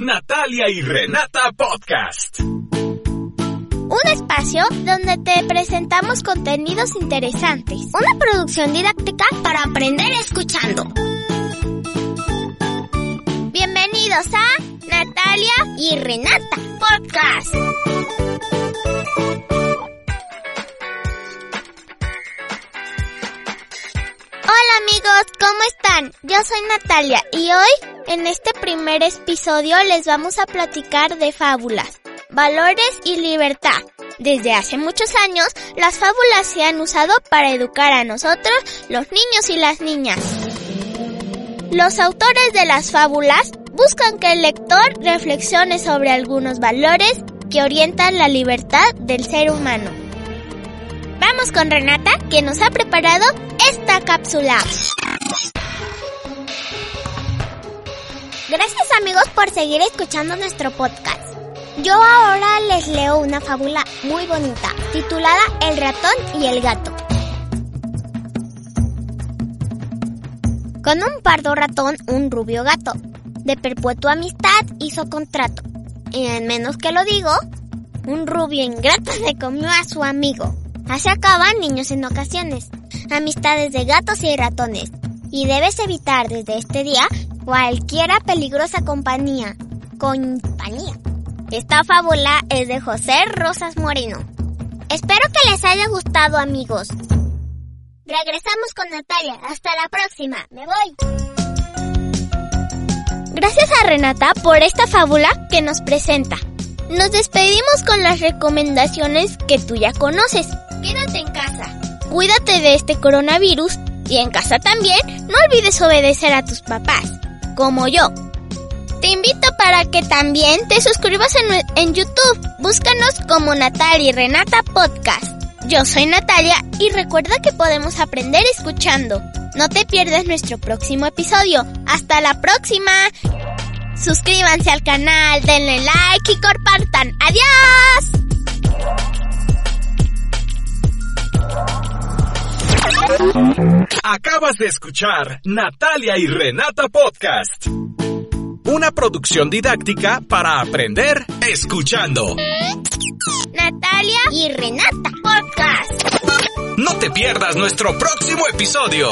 Natalia y Renata Podcast. Un espacio donde te presentamos contenidos interesantes. Una producción didáctica para aprender escuchando. Bienvenidos a Natalia y Renata Podcast. Hola amigos, ¿cómo están? Yo soy Natalia y hoy, en este primer episodio, les vamos a platicar de fábulas, valores y libertad. Desde hace muchos años, las fábulas se han usado para educar a nosotros, los niños y las niñas. Los autores de las fábulas buscan que el lector reflexione sobre algunos valores que orientan la libertad del ser humano. Vamos con Renata, que nos ha preparado esta cápsula. Gracias amigos por seguir escuchando nuestro podcast. Yo ahora les leo una fábula muy bonita, titulada El ratón y el gato. Con un pardo ratón, un rubio gato. De perpetua amistad hizo contrato. Y en menos que lo digo, un rubio ingrato se comió a su amigo. Así acaban niños en ocasiones. Amistades de gatos y ratones. Y debes evitar desde este día cualquiera peligrosa compañía. Compañía. Esta fábula es de José Rosas Moreno. Espero que les haya gustado amigos. Regresamos con Natalia. Hasta la próxima. Me voy. Gracias a Renata por esta fábula que nos presenta. Nos despedimos con las recomendaciones que tú ya conoces. Quédate en casa. Cuídate de este coronavirus y en casa también no olvides obedecer a tus papás, como yo. Te invito para que también te suscribas en, en YouTube. Búscanos como Natalia y Renata Podcast. Yo soy Natalia y recuerda que podemos aprender escuchando. No te pierdas nuestro próximo episodio. Hasta la próxima. Suscríbanse al canal, denle like y compartan. Acabas de escuchar Natalia y Renata Podcast. Una producción didáctica para aprender escuchando. Natalia y Renata Podcast. No te pierdas nuestro próximo episodio.